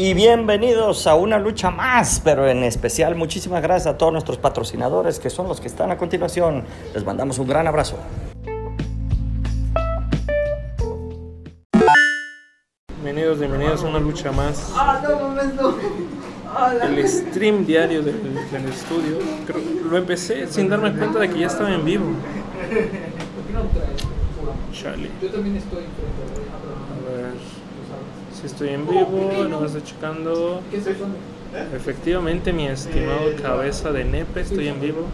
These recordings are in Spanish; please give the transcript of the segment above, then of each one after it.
y bienvenidos a una lucha más, pero en especial muchísimas gracias a todos nuestros patrocinadores que son los que están a continuación. Les mandamos un gran abrazo. Bienvenidos, bienvenidos a una lucha más. El stream diario del, del estudio. Creo- lo empecé sin darme cuenta de que ya estaba en vivo. Chale. Yo también estoy. Si estoy en vivo, no me estoy checando. ¿Qué se pone? Efectivamente, mi estimado cabeza de nepe, estoy en vivo.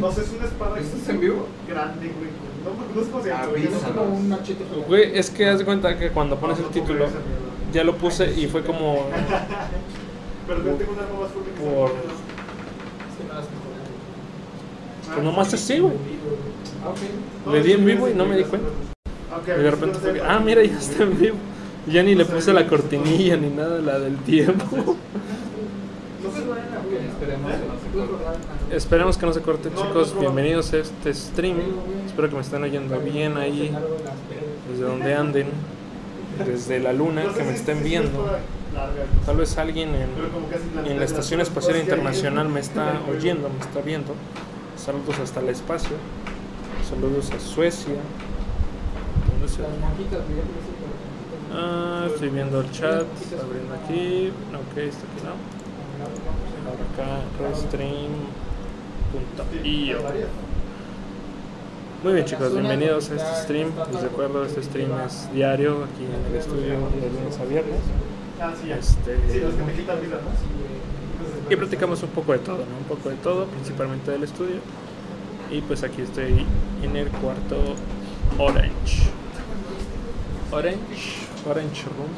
No sé, es una espada ¿Estás en vivo? grande, güey. No, es güey. Es como un machete. Güey, es que haz de cuenta que cuando pones el título, ya lo puse y fue como Pero yo tengo una que por. Es es mejor. Pues nomás así, güey. Ah. Le di en vivo y no me di cuenta. Y de repente fue que, ah, mira, ya está en vivo. Ya ni le puse la cortinilla ni nada, la del tiempo. Corte. Esperemos que no se corte, chicos. Bienvenidos a este stream. Espero que me estén oyendo bien ahí, desde donde anden, desde la luna, que me estén viendo. Tal vez alguien en, en la Estación Espacial Internacional me está oyendo, me está viendo. Saludos hasta el espacio. Saludos a Suecia. ¿Dónde se- Ah, estoy viendo el chat, abriendo aquí. Ok, está aquí no. Acá, restream.io. Muy bien chicos, bienvenidos a este stream. Les recuerdo, este stream es diario aquí en el estudio de lunes a viernes. Este, y platicamos un poco de todo, ¿no? Un poco de todo, principalmente del estudio. Y pues aquí estoy en el cuarto Orange. Orange, Orange Room.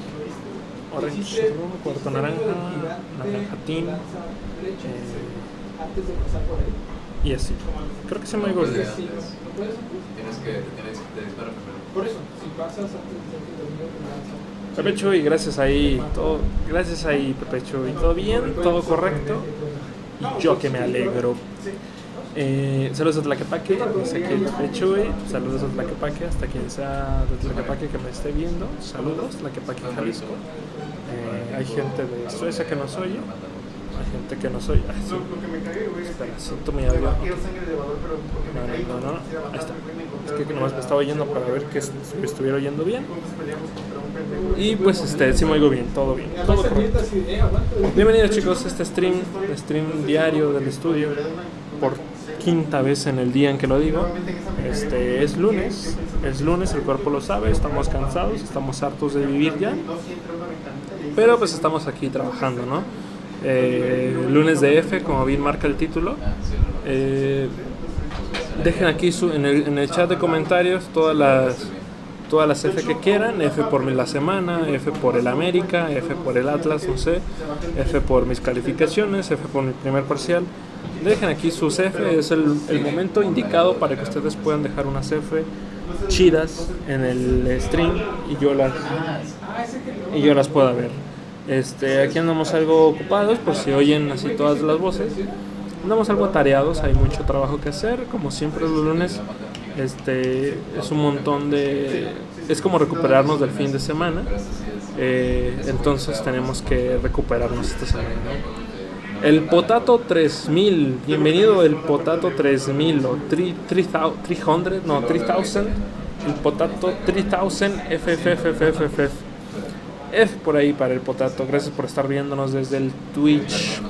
Orange Room, cuarto naranja, naranja team. Eh, Antes de pasar por ahí. y así. Creo que se ¿no puedes? Tienes que. Por eso, si pasas antes de. Pepe Chuy, gracias ahí, todo, gracias ahí Pepe Chuy, todo bien, todo correcto. Y yo que me alegro. Eh, saludos a Tlaquepaque, dice aquí Pepe Chuy, saludos a Tlaquepaque, hasta quien sea de Tlaquepaque que me esté viendo, saludos, Tlaquepaque, Jalisco. Eh, hay gente de Suecia que nos oye, hay gente que nos oye. Ah, sí. Espera, siento mi audio. No, no, no, no, ahí está. Es que nomás me estaba oyendo para ver que me estuviera oyendo bien. Y pues este, sí me oigo bien, todo bien, todo correcto. Bienvenidos chicos a este stream, stream diario del estudio, por quinta vez en el día en que lo digo. Este es lunes, es lunes, el cuerpo lo sabe, estamos cansados, estamos hartos de vivir ya, pero pues estamos aquí trabajando, ¿no? Eh, lunes de F, como bien marca el título. Eh, dejen aquí su- en, el, en el chat de comentarios todas las todas las F que quieran, F por la semana, F por el América, F por el Atlas, no sé, F por mis calificaciones, F por mi primer parcial. Dejen aquí sus F, es el, el momento indicado para que ustedes puedan dejar unas F chidas en el stream y yo las y yo las pueda ver. Este, aquí andamos algo ocupados, por si oyen así todas las voces. Andamos algo atareados, hay mucho trabajo que hacer, como siempre los lunes. Este, es un montón de... Es como recuperarnos del fin de semana. Eh, entonces tenemos que recuperarnos esta semana. ¿no? El Potato 3000, bienvenido el Potato 3000 o 3000, 300, no, 3000. El Potato 3000 FFFFFF. F por ahí para el Potato. Gracias por estar viéndonos desde el Twitch.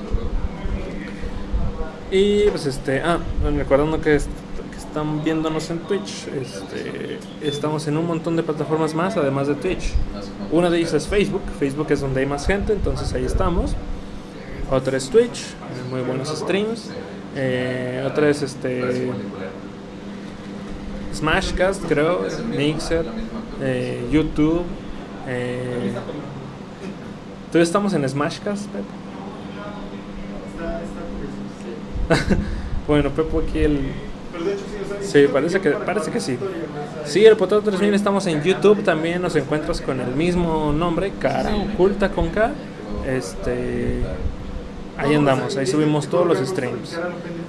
Y pues este, ah, recordando que, que están viéndonos en Twitch, este, estamos en un montón de plataformas más además de Twitch. Una de ellas es Facebook, Facebook es donde hay más gente, entonces ahí estamos. Otra es Twitch, eh, muy buenos streams. Eh, otra es este Smashcast, creo, Mixer, eh, YouTube. Eh, ¿Todavía estamos en Smashcast, Pepe? bueno, Pepe aquí el... Sí, parece que, parece que sí. Sí, el Potato 3000 estamos en YouTube también, nos encuentras con el mismo nombre, cara oculta con K. Este... Ahí andamos, ahí subimos todos los streams.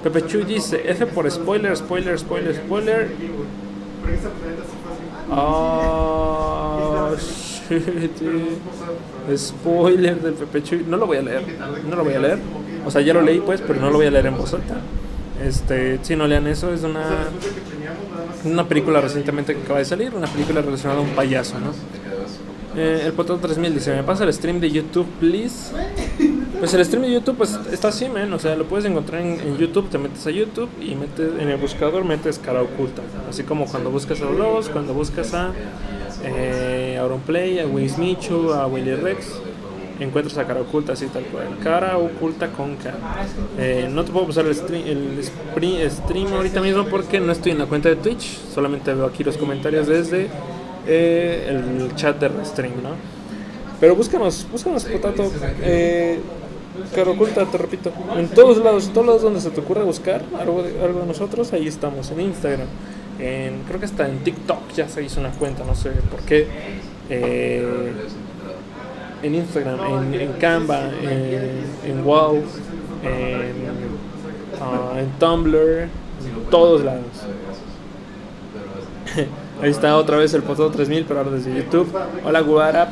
Pepe Chuy dice, F por spoiler, spoiler, spoiler, spoiler. Ah, Perpetuity. Spoiler del Pepe Chuy. No lo voy a leer. No lo voy a leer. O sea, ya lo leí pues, pero no lo voy a leer en voz alta. Este, si no lean eso, es una, una película recientemente que acaba de salir, una película relacionada a un payaso, ¿no? Eh, el Potón 3000 dice, ¿me pasa el stream de YouTube, please? Pues el stream de YouTube pues está así, man, o sea, lo puedes encontrar en, YouTube, te metes a YouTube y metes, en el buscador metes cara oculta, así como cuando buscas a los cuando buscas a eh, Auronplay, a Wiz Michu, a Willy Rex, encuentras a cara oculta así tal cual, cara oculta con K. Eh, no te puedo pasar el stream, el stream ahorita mismo porque no estoy en la cuenta de Twitch, solamente veo aquí los comentarios desde eh, el chat de Restream, ¿no? Pero búscanos, búscanos, Potato. Eh, Cara oculta, te repito. En todos lados, en todos lados donde se te ocurra buscar algo de, algo de nosotros, ahí estamos. En Instagram, en, creo que hasta en TikTok ya se hizo una cuenta, no sé por qué. Eh, en Instagram, en, en Canva, en, en Wow, en, ah, en Tumblr, en todos lados. Ahí está otra vez el Potato 3000, pero ahora desde YouTube. Hola, what up?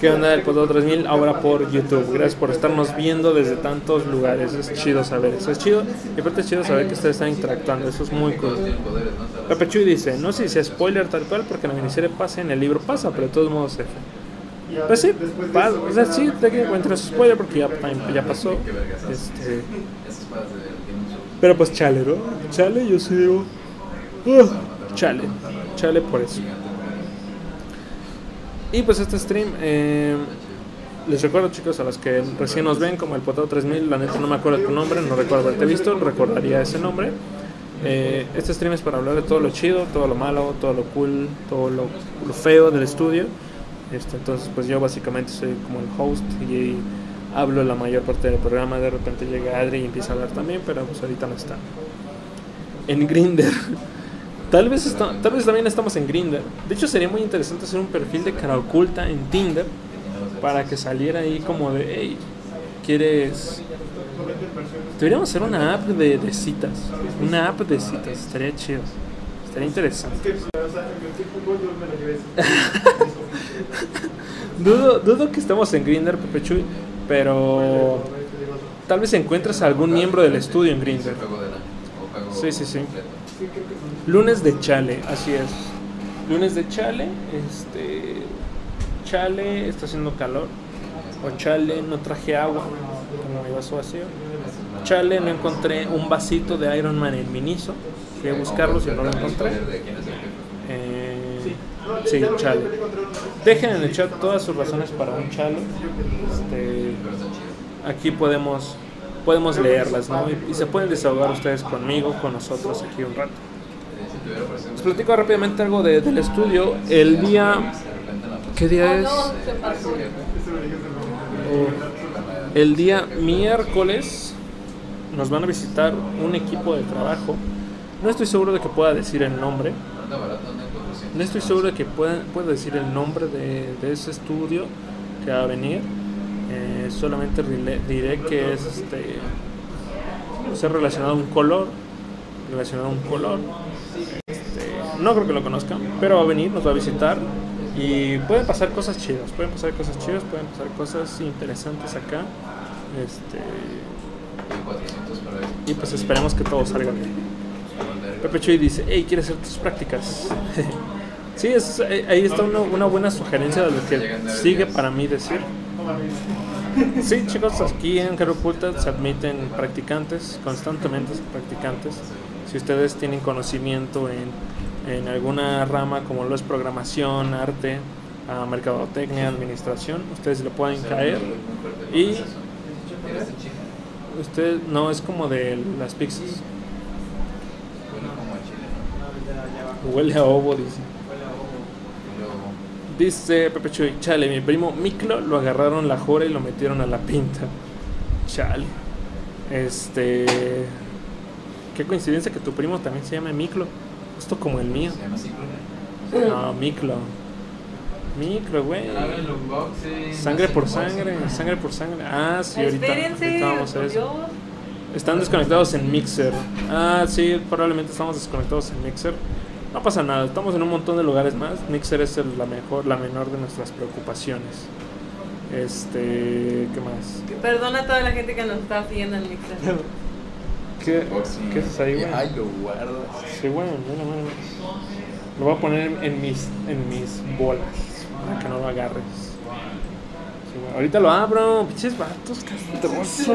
¿Qué onda el Potato 3000? Ahora por YouTube. Gracias por estarnos viendo desde tantos lugares. Es chido saber eso. Es chido. Y aparte es chido saber que ustedes están interactuando. Eso es muy cool. Pepe Chuy dice: No sé si sea spoiler tal cual, porque la miniserie pasa en el libro pasa, pero de todos modos F. Pues sí, pa- o sea, sí, te que encuentras spoiler porque ya, pasó. Este, pero pues chale, ¿no? Chale, yo sí digo. "Ugh, chale, chale por eso. Y pues este stream, eh, les recuerdo chicos a los que recién nos ven como el Potado 3000, la neta no me acuerdo tu nombre, no recuerdo haberte visto, recordaría ese nombre. Eh, este stream es para hablar de todo lo chido, todo lo malo, todo lo cool, todo lo, lo feo del estudio. Este, entonces pues yo básicamente soy como el host y hablo la mayor parte del programa, de repente llega Adri y empieza a hablar también, pero pues ahorita no está. En Grinder. Tal vez, está- tal vez también estamos en Grinder. De hecho, sería muy interesante hacer un perfil de cara oculta en Tinder para que saliera ahí como de, hey, ¿quieres...? Deberíamos hacer una app de, de citas. Una app de citas. Estaría chido. Estaría interesante. Dudo, dudo que estemos en Grinder, Pepe Chuy, pero tal vez encuentres a algún miembro del estudio en Grinder. Sí, sí, sí. Lunes de Chale, así es. Lunes de Chale, este. Chale, está haciendo calor. O Chale, no traje agua, como mi vaso vacío. Chale, no encontré un vasito de Iron Man en Miniso. Fui a buscarlo si no lo encontré. Eh, sí, Chale. Dejen en el chat todas sus razones para un Chale. Este, aquí podemos podemos leerlas, ¿no? Y, y se pueden desahogar ustedes conmigo, con nosotros aquí un rato. Les platico rápidamente algo de- del estudio. El día... ¿Qué día es? Oh, el día miércoles nos van a visitar un equipo de trabajo. No estoy seguro de que pueda decir el nombre. No estoy seguro de que pueda, pueda decir el nombre de, de ese estudio que va a venir. Eh, solamente diré que es este ser relacionado a un color. Relacionado a un color. No creo que lo conozcan, pero va a venir, nos va a visitar. Y pueden pasar cosas chidas, pueden pasar cosas chidas, pueden pasar cosas interesantes acá. Este, y pues esperemos que todo salga bien. Pepe Chuy dice, hey, ¿quieres hacer tus prácticas? sí, es- eh, ahí está una, una buena sugerencia de lo que sigue para mí decir. Sí, chicos, aquí en Caro Oculta se admiten practicantes, constantemente practicantes. Si ustedes tienen conocimiento en, en alguna rama como lo es programación, arte, ah, mercadotecnia, administración, ustedes le pueden caer. Y usted no es como de las pizzas. Huele a ovo, dice. Dice Pepe Chuy, chale, mi primo Miklo lo agarraron la jora y lo metieron a la pinta. Chale. Este. Qué coincidencia que tu primo también se llame Miklo. Justo como el mío. No, Miklo. Miklo, güey. Sangre por sangre, sangre por sangre. Ah, sí, ahorita, Espérense, ahorita vamos a eso. Están desconectados en Mixer. Ah, sí, probablemente estamos desconectados en Mixer. No pasa nada, estamos en un montón de lugares más. Mixer es el- la mejor, la menor de nuestras preocupaciones. Este, ¿qué más? Perdona a toda la gente que nos está siguiendo en Mixer. ¿Qué. ¿qué es ahí, güey? Ay, lo guardas. Sí, güey, mira, mira, mira. Lo voy a poner en, en mis, en mis bolas para que no lo agarres. Sí, güey. Ahorita lo abro, pinches vatos castrosos.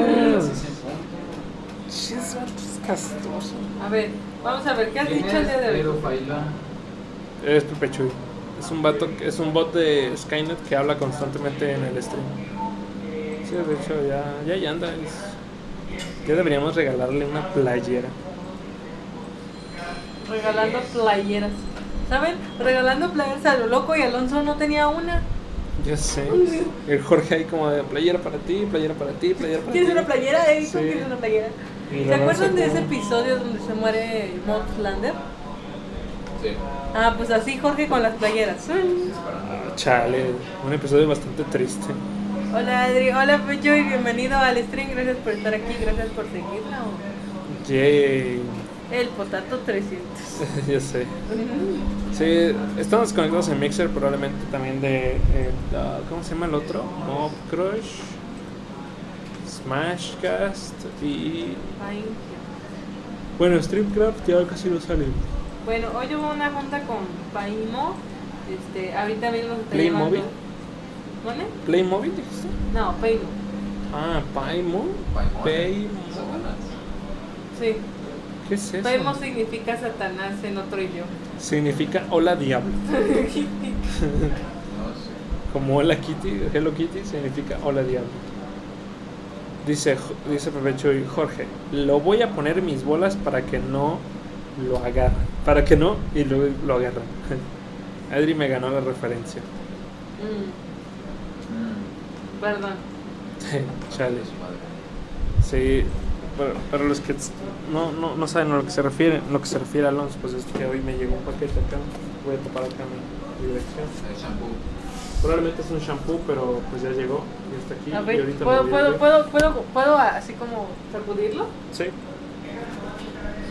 Pinches vatos castrosos. A ver, vamos a ver, ¿qué has dicho el día de hoy? Es Pepe Chuy. Es un vato, es un bot de Skynet que habla constantemente en el stream. Sí, de hecho ya, ya, ya anda. es- ya deberíamos regalarle una playera. Regalando playeras. ¿Saben? Regalando playeras a lo loco y Alonso no tenía una. Ya sé. El Jorge ahí como de playera para ti, playera para ti, playera para ti. ¿Quieres una playera? Eric, Sí. ¿quieres una playera? ¿Se acuerdan de ese episodio donde se muere Lander? Sí. Ah, pues así Jorge con las playeras. Ah, chale, un episodio bastante triste. Hola Adri, hola Pecho y bienvenido al stream. Gracias por estar aquí, gracias por seguirla. Yay. El Potato 300. ya sé. Sí, estamos conectados en Mixer, probablemente también de. eh, ah, ¿Cómo se llama el otro? Mob Crush, Smashcast y. Bueno, Streamcraft ya casi no sale. Bueno, hoy hubo una junta con Paimo. Este, ahorita mismo se está ¿Playmobil? llevando. ¿Vale? ¿Playmobil dijiste? No, Paimo. Ah. Paimo. Satanás. Sí. ¿Qué es eso? Paimo significa Satanás en otro idioma. Significa hola diablo. No sé. Como hola Kitty, Hello Kitty significa hola diablo. Dice, dice Pepe Chuy, Jorge, lo voy a poner en mis bolas para que no lo agarren. Para que no y luego lo agarren. Adri me ganó la referencia. Mm, perdón. Chale. Sí, pero, pero los que no, no, no saben a lo que se refiere, lo que se refiere Alonso, pues es que hoy me llegó un paquete acá. Voy a tapar acá mi dirección. El shampoo. Probablemente es un shampoo, pero pues ya llegó y está aquí. A y ver, ahorita ¿puedo, a puedo, puedo, puedo, puedo así como sacudirlo? Sí.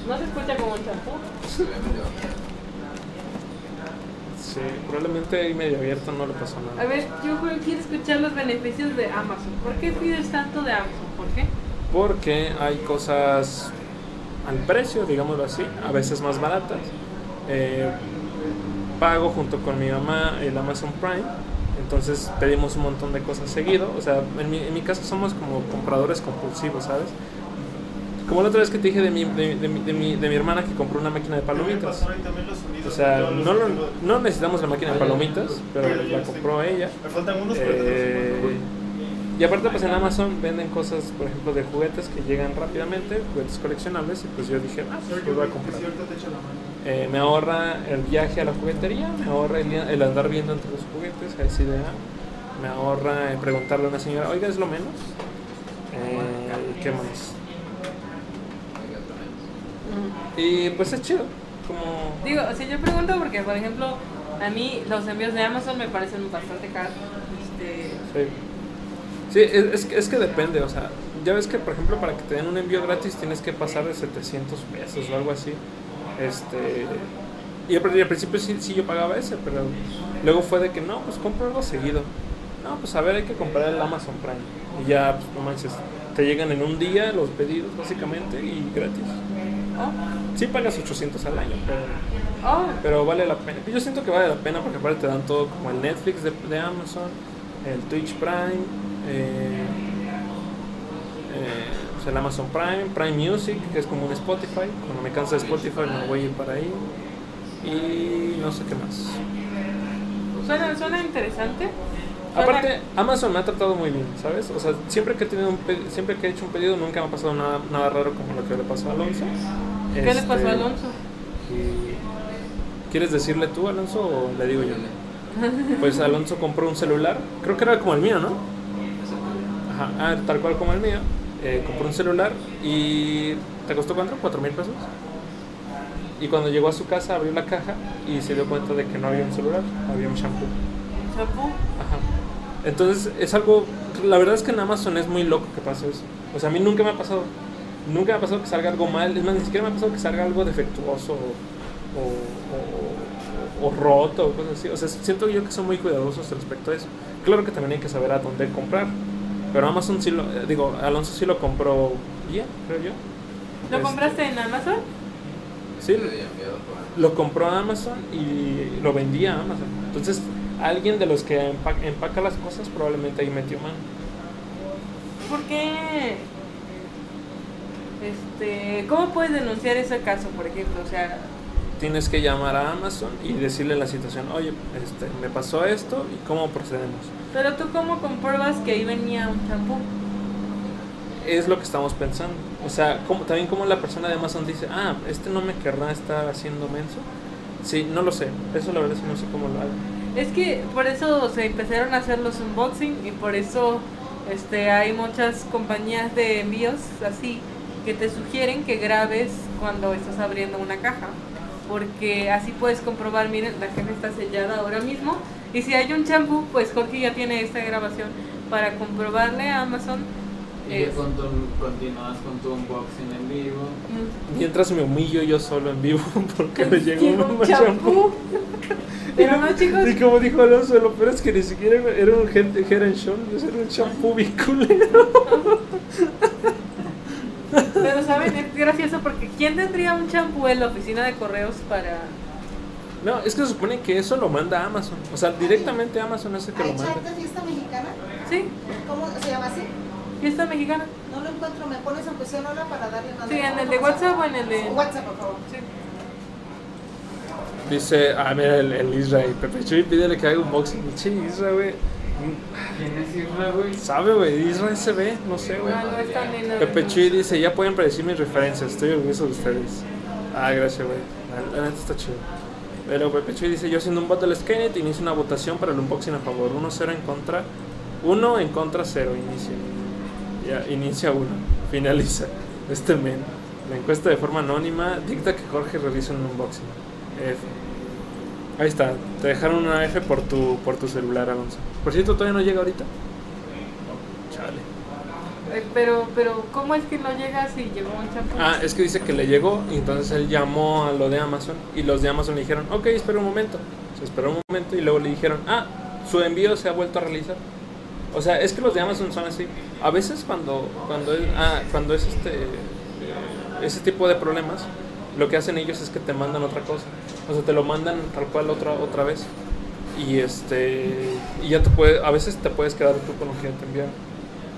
¿No se escucha como un champú? Sí, probablemente ahí medio abierto no le pasó nada. A ver, yo quiero escuchar los beneficios de Amazon. ¿Por qué pides tanto de Amazon? ¿Por qué? Porque hay cosas al precio, digámoslo así, a veces más baratas. Eh, pago junto con mi mamá el Amazon Prime, entonces pedimos un montón de cosas seguido. O sea, en mi, en mi caso somos como compradores compulsivos, ¿sabes? Como la otra vez que te dije de mi, de, de mi, de mi, de mi hermana que compró una máquina de palomitas. O sea, no, lo- no necesitamos la máquina de palomitas, pero la compró ella. Me faltan unos, Eh, y aparte pues en Amazon venden cosas, por ejemplo, de juguetes que llegan rápidamente, juguetes coleccionables, y pues yo dije, ah, pues los voy a comprar. Eh, me ahorra el viaje a la juguetería, me ahorra el, el andar viendo entre los juguetes, a esa idea. Me ahorra preguntarle a una señora, oiga, es lo menos. Eh, ¿y ¿Qué más? Mm. Y pues es chido, como... Digo, si yo pregunto porque, por ejemplo, a mí los envíos de Amazon me parecen bastante caros. Este, Sí, sí es, es que- es que depende, o sea, ya ves que por ejemplo para que te den un envío gratis tienes que pasar de 700 pesos o algo así. Este, y al, y al principio sí, sí yo pagaba ese, pero luego fue de que no, pues compro algo seguido. No, pues a ver, hay que comprar el Amazon Prime. Y ya, pues no manches, te llegan en un día los pedidos básicamente y gratis. Oh, Sí pagas 800 al año, pero oh, pero vale la pena. Yo siento que vale la pena porque aparte te dan todo como el Netflix de, de Amazon, el Twitch Prime, eh, eh, pues el Amazon Prime, Prime Music, que es como un Spotify. Cuando me canso de Spotify me voy a ir para ahí. Y no sé qué más. suena, suena interesante. Aparte, Amazon me ha tratado muy bien, ¿sabes? O sea, siempre que he tenido un siempre que he hecho un pedido nunca me ha pasado nada, nada raro como lo que le pasó a Alonso. ¿Qué le pasó Este, a Alonso? y- ¿Quieres decirle tú, Alonso, o le digo yo? Pues Alonso compró un celular, creo que era como el mío, ¿no? Ajá, ah, tal cual como el mío. Eh, compró un celular y ¿te costó cuánto? ¿Cuatro mil pesos? Y cuando llegó a su casa abrió la caja y se dio cuenta de que no había un celular, había un shampoo. ¿Champú? Ajá. Entonces es algo, la verdad es que en Amazon es muy loco que pase eso. O sea, a mí nunca me ha pasado, nunca me ha pasado que salga algo mal, es más, ni siquiera me ha pasado que salga algo defectuoso o, o, o- o roto o cosas así. O sea, siento yo que son muy cuidadosos respecto a eso. Claro que también hay que saber a dónde comprar. Pero Amazon sí lo, eh, digo, Alonso sí lo compró bien, creo yo. ¿Lo Este, compraste en Amazon? Sí, lo compró a Amazon y lo vendía a Amazon. Entonces, alguien de los que empa- empaca las cosas probablemente ahí metió mano. ¿Por qué? Este, ¿Cómo puedes denunciar ese caso, por ejemplo? O sea, Tienes que llamar a Amazon y decirle la situación, oye, este, me pasó esto y cómo procedemos. pero tú cómo compruebas que ahí venía un champú? Es lo que estamos pensando. O sea, como, también como la persona de Amazon dice, ah, este no me querrá estar haciendo menso. Sí, no lo sé. Eso la verdad es que no sé cómo lo hago. Es que por eso se empezaron a hacer los unboxing y por eso este hay muchas compañías de envíos así que te sugieren que grabes cuando estás abriendo una caja. Porque así puedes comprobar, miren, la caja está sellada ahora mismo. Y si hay un champú, pues Jorge ya tiene esta grabación para comprobarle a Amazon. Y ya con tu- continúas con tu unboxing en vivo. mm, Mientras me humillo yo solo en vivo porque me llegó llegó un champú. Pero no, chicos, Y como dijo Alonso, lo peor es que ni siquiera era un gente Head and Shoulders, era un champú bien culero. pero saben, es gracioso porque ¿quién tendría un champú en la oficina de correos para No, es que se supone que eso lo manda Amazon. O sea, directamente Amazon es el que lo ¿Hay manda. chat de fiesta mexicana? Sí, ¿Cómo se llama así? fiesta mexicana. No lo encuentro, me pones aunque sea una hora para darle una Sí, en el de WhatsApp o en el de. WhatsApp, por favor. Sí. Dice, ah, mira el, el Israel. Pepe Chuy, pídele que haga un boxing. Che, Israel, güey. ¿Quién es Isra, güey? Sabe, güey. Israel se ve, no sé, güey. No, no es tan dice, ya pueden predecir mis referencias. Estoy orgulloso de ustedes. Ah, gracias, güey. La, neta está chido. Pero Pepe Chuy dice, yo siendo un bot del Skynet, inicio una votación para el unboxing a favor. 1-0 en contra. 1 en contra 0. Inicia. Ya, inicia 1. Finaliza. Este men. La encuesta de forma anónima dicta que Jorge realice un unboxing. F. Ahí está. Te dejaron una F por tu, por tu celular, Alonso. Por cierto, todavía no llega ahorita. Chale. Eh, Pero, pero, ¿cómo es que no llega si llegó un champú? Ah, es que dice que le llegó y entonces él llamó a lo de Amazon y los de Amazon le dijeron, ok, espera un momento. Se esperó un momento y luego le dijeron, ah, su envío se ha vuelto a realizar. O sea, es que los de Amazon son así. A veces cuando, cuando, es, ah, cuando es este, ese tipo de problemas, lo que hacen ellos es que te mandan otra cosa. O sea, te lo mandan tal cual otra, otra vez. Y este y ya te puede, a veces te puedes quedar tú con lo que ya te enviaron.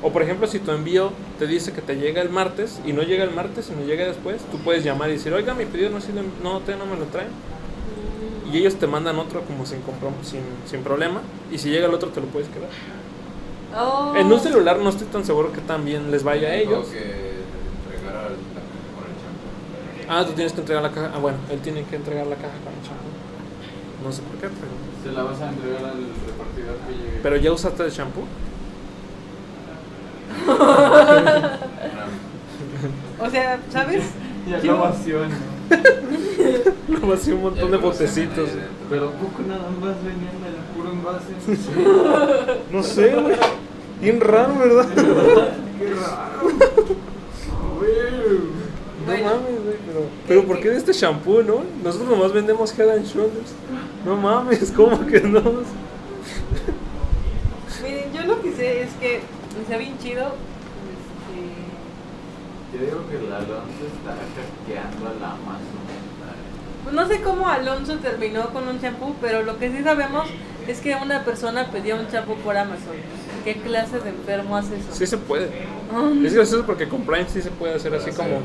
O por ejemplo, si tu envío te dice que te llega el martes y no llega el martes, sino llega después, tú puedes llamar y decir, oiga, mi pedido no, ha sido- no, todavía no me lo traen. Y ellos te mandan otro como sin, comprom- sin, sin problema. Y si llega el otro, te lo puedes quedar. Oh. En un celular no estoy tan seguro que también les vaya a ellos que entregar al- con el champú. Ah, tú tienes que entregar la caja. Ah, bueno, él tiene que entregar la caja con el champú. No sé por qué, pero. Se la vas a entregar al repartidor que llegue. ¿Pero ya usaste el champú? O sea, ¿sabes? Ya lo vació, ¿no? Lo vació un montón de botecitos. Pero poco nada más venían del puro envase. No sé, güey. Bien raro, ¿verdad? Qué raro. Güey. No mames, pero, pero ¿por qué de este shampoo, no? Nosotros nomás vendemos Head and Shoulders. No mames, ¿cómo que no? Miren, yo lo que sé es que está bien chido. este, Yo digo que el Alonso está hackeando a la Amazon. Pues no sé cómo Alonso terminó con un champú, pero lo que sí sabemos es que una persona pidió un champú por Amazon. ¿Qué clase de enfermo hace eso? Sí se puede. Es gracioso porque con Prime sí se puede hacer así como...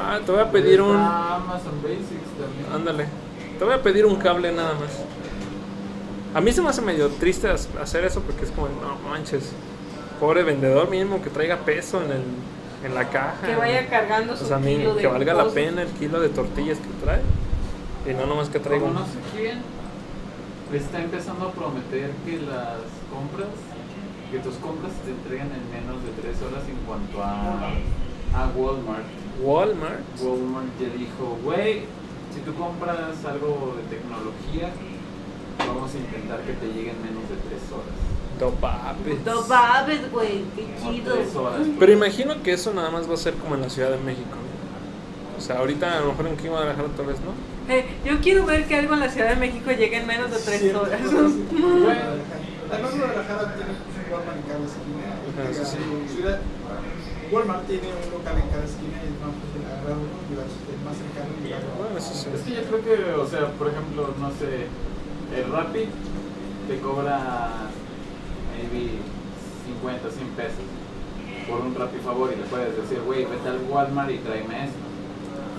Ah, te voy a pedir un... Amazon Basics también. Ándale. Te voy a pedir un cable nada más. A mí se me hace medio triste hacer eso porque es como, no manches. Pobre vendedor mínimo que traiga peso en, el, en la caja. que vaya cargando su O sea, mi- kilo de que valga la pena el kilo de tortillas que trae. Y no nomás que traiga Como un... no sé quién está empezando a prometer que las compras, que tus compras te entregan en menos de 3 horas en cuanto a, a Walmart. Walmart. Walmart ya dijo, güey, si tú compras algo de tecnología, vamos a intentar que te llegue en menos de 3 horas. Topapes. No babes, güey, qué chido. 3. Pero imagino que eso nada más va a ser como en la Ciudad de México. O sea, ahorita a lo mejor en Guadalajara tal vez no. Eh, yo quiero ver que algo en la Ciudad de México llegue en menos de tres Cierto, horas. Bueno, Guadalajara tiene Walmart en cada esquina. Ajá, sí, sí. Ciudad, Walmart tiene un local en cada esquina y es más fácil agarrar uno y vas el más cercano Bueno, eso sí. Es que yo creo que, o sea, por ejemplo, no sé, el Rappi te cobra maybe 50, 100 pesos por un Rappi favor y le puedes decir, güey, vete al Walmart y tráeme esto.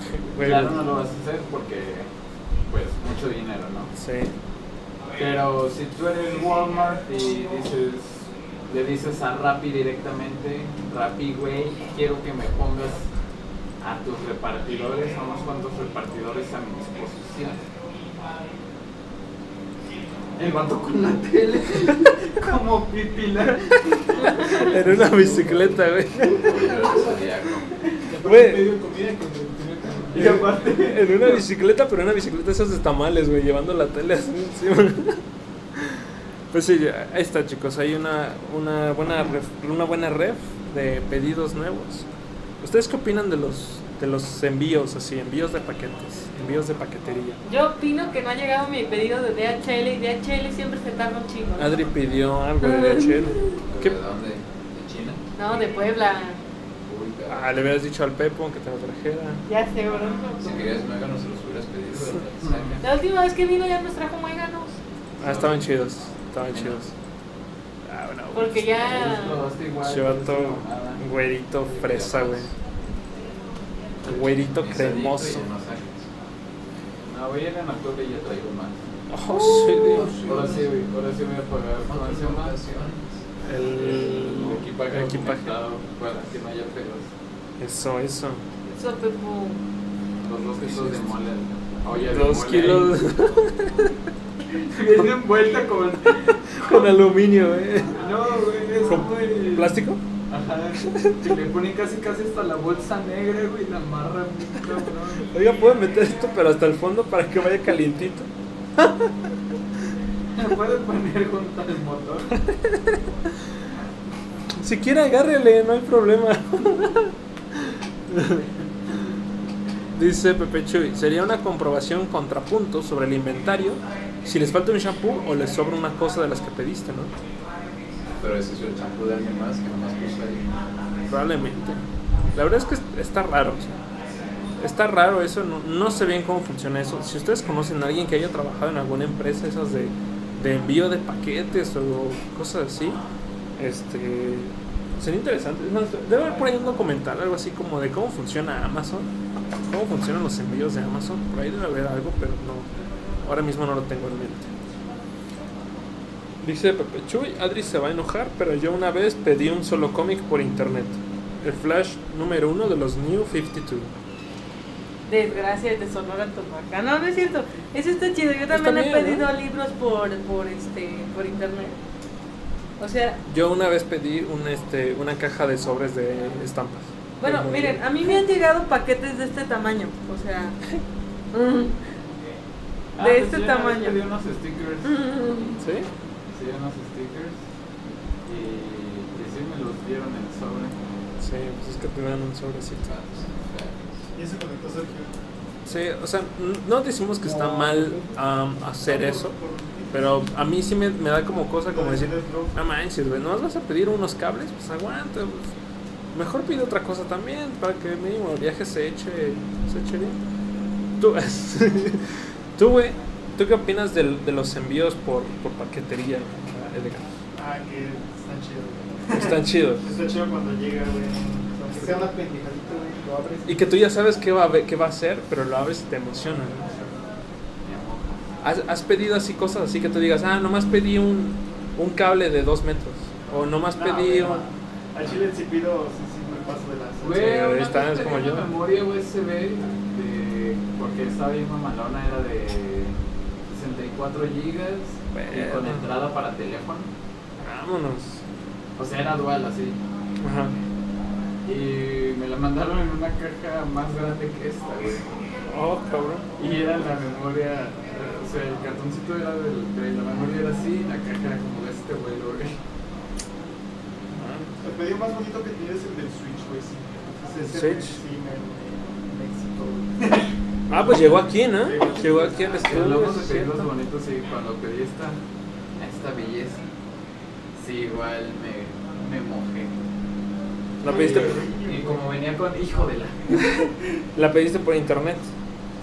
Güey, Claro, no lo vas a hacer porque, pues, mucho dinero, ¿no? Sí. Pero si tú eres Walmart y dices, le dices a Rappi directamente, Rappi, güey, quiero que me pongas a tus repartidores, a unos cuantos repartidores a mi disposición. El vato con la tele, como pipilar. En una bicicleta, güey. Güey. Y aparte, En una bicicleta, pero una bicicleta esas de tamales, güey, llevando la tele así encima. Pues sí, ahí está, chicos. Hay una, una, buena ref, una buena ref de pedidos nuevos. ¿Ustedes qué opinan de los, de los envíos, así, envíos de paquetes, envíos de paquetería? Yo opino que no ha llegado mi pedido de DHL y DHL siempre se tarda un chingo. ¿no? Adri pidió algo de DHL. ¿Qué? ¿De dónde? ¿De China? No, de Puebla. Ah, le hubieras dicho al Pepo que te lo trajera. Ya sé, bro. Si querías muéganos, se los hubieras pedido. ¿verdad? La última vez que vino ya nos trajo muéganos. Ah, estaban chidos, estaban chidos. Ah, bueno, Porque ya. Chivato, güerito fresa, güey. Güerito cremoso. No, voy a ir en octubre y ya traigo más. Oh, sí, Ahora sí, güey, ahora sí voy a pagar ¿cómo se llama? El equipaje, el equipaje. para que no haya pelos. Eso, eso. Eso, Pepo. Los dos kilos de mole. Oye, Dos mole kilos ahí. Viene envuelta con. con aluminio, güey. No, güey, es ¿Con muy. plástico? Ajá. Que le ponen casi casi hasta la bolsa negra, güey, y la amarran, cabrón. Oiga, puedo meter esto, pero hasta el fondo para que vaya calientito. Me puedes poner junto al motor. Si quiere, agárrele, no hay problema. Dice Pepe Chuy, sería una comprobación contrapunto sobre el inventario si les falta un shampoo o les sobra una cosa de las que pediste, ¿no? Pero ese es el champú de alguien más que nomás puso ahí. Probablemente. La verdad es que es- está raro. o sea, está raro eso, no, no sé bien cómo funciona eso. Si ustedes conocen a alguien que haya trabajado en alguna empresa, esas de, de envío de paquetes o cosas así, este sería interesante. Debe haber por ahí un documental, algo así como de cómo funciona Amazon, cómo funcionan los envíos de Amazon. Por ahí debe haber algo, pero no, ahora mismo no lo tengo en mente. Dice Pepe Chuy, Adri se va a enojar, pero yo una vez pedí un solo cómic por internet. El Flash número uno de los New 52. Desgracia de Sonora Tomaca. No, no es cierto. Eso está chido. Yo también he bien, ¿no? pedido libros por, por, este, por internet. O sea, Yo una vez pedí un, este, una caja de sobres de estampas. bueno, miren, bien. a mí me han llegado paquetes de este tamaño. O sea, mm, Ah, de pues este yo una vez tamaño. Pedí unos stickers. mm. ¿Sí? Sí, unos stickers. Y, y sí me los dieron en sobre. Sí, pues es que te dan un sobrecito. Y eso conectó Sergio. Sí, o sea, n- no decimos que está mal am, hacer eso, pero a mí sí me, me da como cosa como decir, no manches, güey, ¿no vas a pedir unos cables? Pues aguanta, pues, mejor pide otra cosa también para que mínimo el viaje se eche, se eche bien. Tú, tú, güey, ¿tú qué opinas del- de los envíos por, por paquetería, Edgar? Ah, que está chido, güey. Están chidos. Está chido cuando llega, güey. Aunque sea una pendejadita, güey, lo abres. Y que tú ya sabes qué va a, ver- qué va a hacer, pero lo abres y te emociona. ¿no? ¿Has, has pedido así cosas así que tú digas, ah, nomás pedí un, un cable de dos metros? O nomás No, pedí no. un... Al chile si pido, sí, sí, me paso de las. Güey, Sí, una está, vez es como yo. memoria USB porque estaba bien mamalona, era de 64 gigas y con entrada para teléfono. Vámonos. O sea, era dual así. Ajá. Y me la mandaron en una caja más grande que esta, güey. Oh, cabrón. Y era la memoria, o sea, el cartoncito era del, de la memoria era así, la caja era como de este vuelo, güey. El pedido más bonito que tienes es el del Switch, güey. Sí. Switch. Sí, me, me excitó, güey. Ah, pues llegó aquí, ¿no? Llegó aquí al estudio. hablamos de cierto. bonitos y cuando pedí esta, esta belleza, sí, igual me, me mojé. La pediste, Y como venía con hijo de la. la pediste por internet.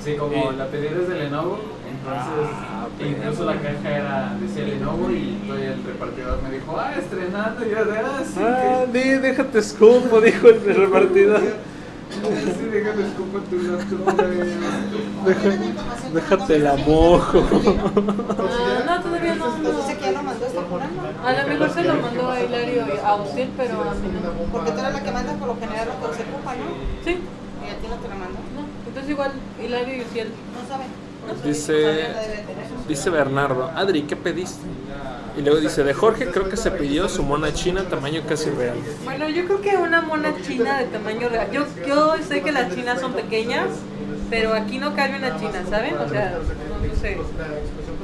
Sí, como Y- la pedí desde Lenovo, entonces Ah, incluso la caja era decía Lenovo y el repartidor me dijo, ah, estrenando, y yo de ah, sí, Ah, que- déjate escupo, dijo el repartidor. Sí, déjame laptop. Deja- déjate la mojo. Ah, no, todavía no. Entonces dice que ya no. lo mandó esta cura, ¿no? A lo mejor se lo mandó a Hilario y a usted, pero a mí no. Porque tú eres la que manda por lo general lo que se ocupa, ¿no? Sí, Y a ti no te la mandó. no. Entonces igual Hilario y Uciel. No saben. Dice, dice Bernardo, Adri, ¿qué pediste? Y luego dice, de Jorge creo que se pidió su mona china tamaño casi real. Bueno, yo creo que una mona china de tamaño real. Yo, yo sé que las chinas son pequeñas, pero aquí no cabe una china, ¿saben? O sea, no, no sé.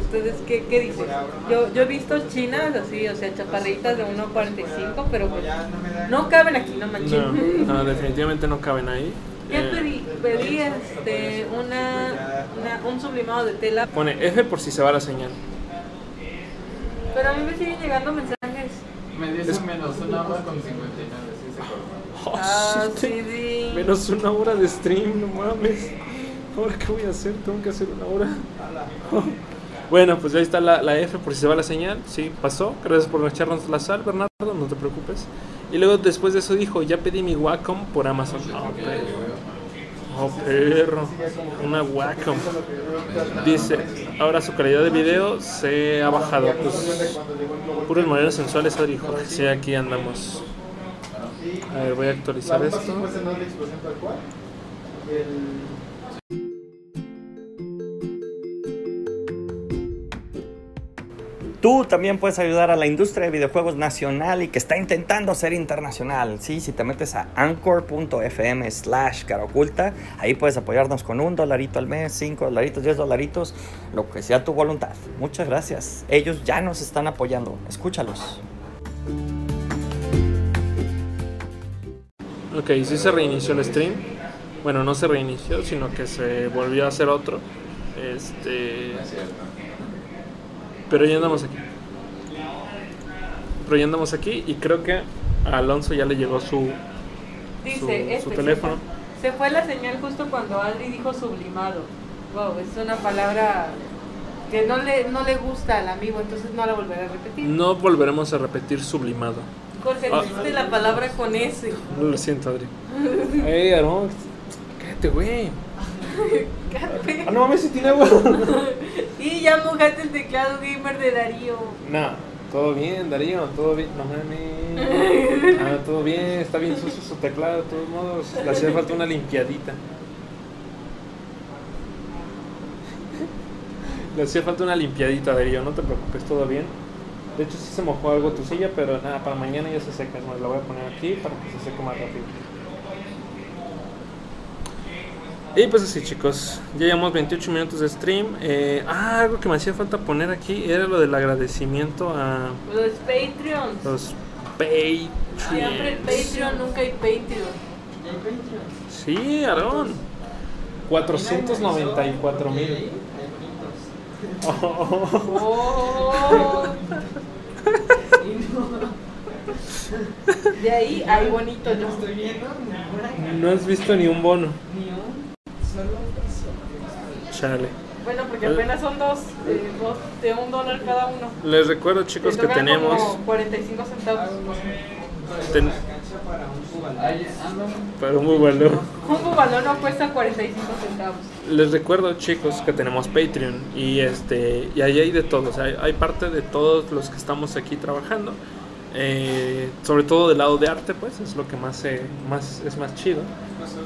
¿Ustedes qué, qué dicen? Yo, yo he visto chinas así, o sea, chaparritas de 1.45, pero pues no caben aquí, no manchen. No, no, definitivamente no caben ahí. ¿Qué Eh, pedí? Pedí este, una, una- un sublimado de tela, Pone F por si se va la señal. Pero a mí me siguen llegando mensajes. Me dice menos una hora con 59, sí se cortó. Oh, Ah, shit. sí, sí. Menos una hora de stream, no mames. Ahora qué voy a hacer, tengo que hacer una hora. Bueno, pues ahí está la, la F por si se va la señal. Sí, pasó. Gracias por echarnos la sal, Bernardo, no te preocupes. Y luego después de eso dijo, ya pedí mi Wacom por Amazon. Oh, perro. Oh, perro. Una Wacom. Dice, ahora su calidad de video se ha bajado. Pues, puros modelos sensuales, Adri Jorge. Sí, aquí andamos. A ver, voy a actualizar esto. Tú también puedes ayudar a la industria de videojuegos nacional y que está intentando ser internacional. Sí, si te metes a anchor.fm slash cara oculta, ahí puedes apoyarnos con un dolarito al mes, cinco dolaritos, diez dolaritos, lo que sea tu voluntad. Muchas gracias. Ellos ya nos están apoyando. Escúchalos. Ok, sí se reinició el stream. Bueno, no se reinició, sino que se volvió a hacer otro. Este. Pero ya andamos aquí. Pero ya andamos aquí y creo que a Alonso ya le llegó su. Dice, su- este, su se teléfono. fue- Se fue la señal justo cuando Adri dijo sublimado. Wow, es una palabra que no le, no le gusta al amigo, entonces no la volveré a repetir. No volveremos a repetir sublimado. Jorge, Ah. dijiste la palabra con S. No lo siento, Adri. Ey, Aaron, cállate, güey. Ah, no mames, si tiene agua. Y ya mojaste el teclado gamer de Darío. No, todo bien, Darío, todo bien. No mames. Ah, todo bien, está bien sucio su teclado, de todos modos. Le hacía falta una limpiadita. Le hacía falta una limpiadita, Darío, no te preocupes, todo bien. De hecho, sí se mojó algo tu silla, pero nada, para mañana ya se seca. Me la voy a poner aquí para que se seque más rápido. Y pues así chicos, ya llevamos 28 minutos de stream. Eh, ah, algo que me hacía falta poner aquí era lo del agradecimiento a Los Patreons. los Siempre el Patreons. Patreon, nunca hay Patreon. Sí, Aarón. 494 mil. Oh. De ahí hay bonito yo. No has visto ni un bono. Chale. Bueno, porque apenas son dos, eh, dos de un dólar cada uno. Les recuerdo chicos que tenemos... como 45 centavos. ten- pero muy bueno. Un bubalón no cuesta 45 centavos. Les recuerdo chicos que tenemos Patreon y este y ahí hay de todos, hay, hay parte de todos los que estamos aquí trabajando, Eh, sobre todo del lado de arte pues es lo que más, se- más es más chido.